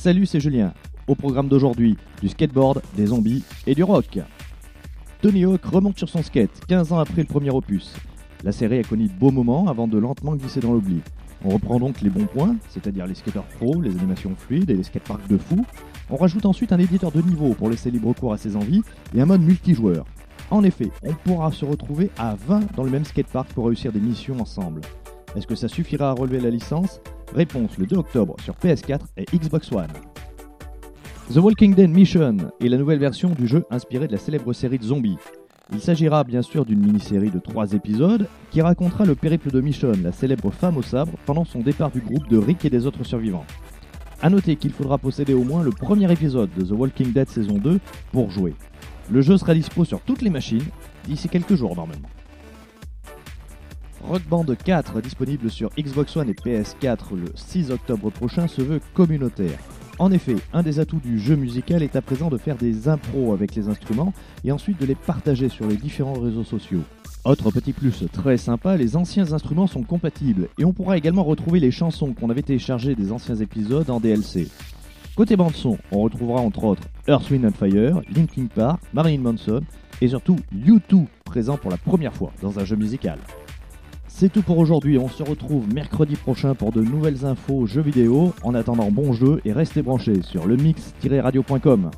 Salut, c'est Julien. Au programme d'aujourd'hui, du skateboard, des zombies et du rock. Tony Hawk remonte sur son skate 15 ans après le premier opus. La série a connu de beaux moments avant de lentement glisser dans l'oubli. On reprend donc les bons points, c'est-à-dire les skateurs pros, les animations fluides et les skateparks de fou. On rajoute ensuite un éditeur de niveau pour laisser libre cours à ses envies et un mode multijoueur. En effet, on pourra se retrouver à 20 dans le même skatepark pour réussir des missions ensemble. Est-ce que ça suffira à relever la licence? Réponse le 2 octobre sur PS4 et Xbox One. The Walking Dead Mission est la nouvelle version du jeu inspiré de la célèbre série de zombies. Il s'agira bien sûr d'une mini-série de 3 épisodes qui racontera le périple de Michonne, la célèbre femme au sabre, pendant son départ du groupe de Rick et des autres survivants. A noter qu'il faudra posséder au moins le premier épisode de The Walking Dead saison 2 pour jouer. Le jeu sera dispo sur toutes les machines d'ici quelques jours normalement. Rock Band 4, disponible sur Xbox One et PS4 le 6 octobre prochain, se veut communautaire. En effet, un des atouts du jeu musical est à présent de faire des impros avec les instruments et ensuite de les partager sur les différents réseaux sociaux. Autre petit plus très sympa, les anciens instruments sont compatibles et on pourra également retrouver les chansons qu'on avait téléchargées des anciens épisodes en DLC. Côté bande son, on retrouvera entre autres Earth, Wind and Fire, Linkin Park, Marilyn Manson et surtout U2 présent pour la première fois dans un jeu musical. C'est tout pour aujourd'hui, on se retrouve mercredi prochain pour de nouvelles infos jeux vidéo. En attendant, bon jeu et restez branchés sur le mix-radio.com.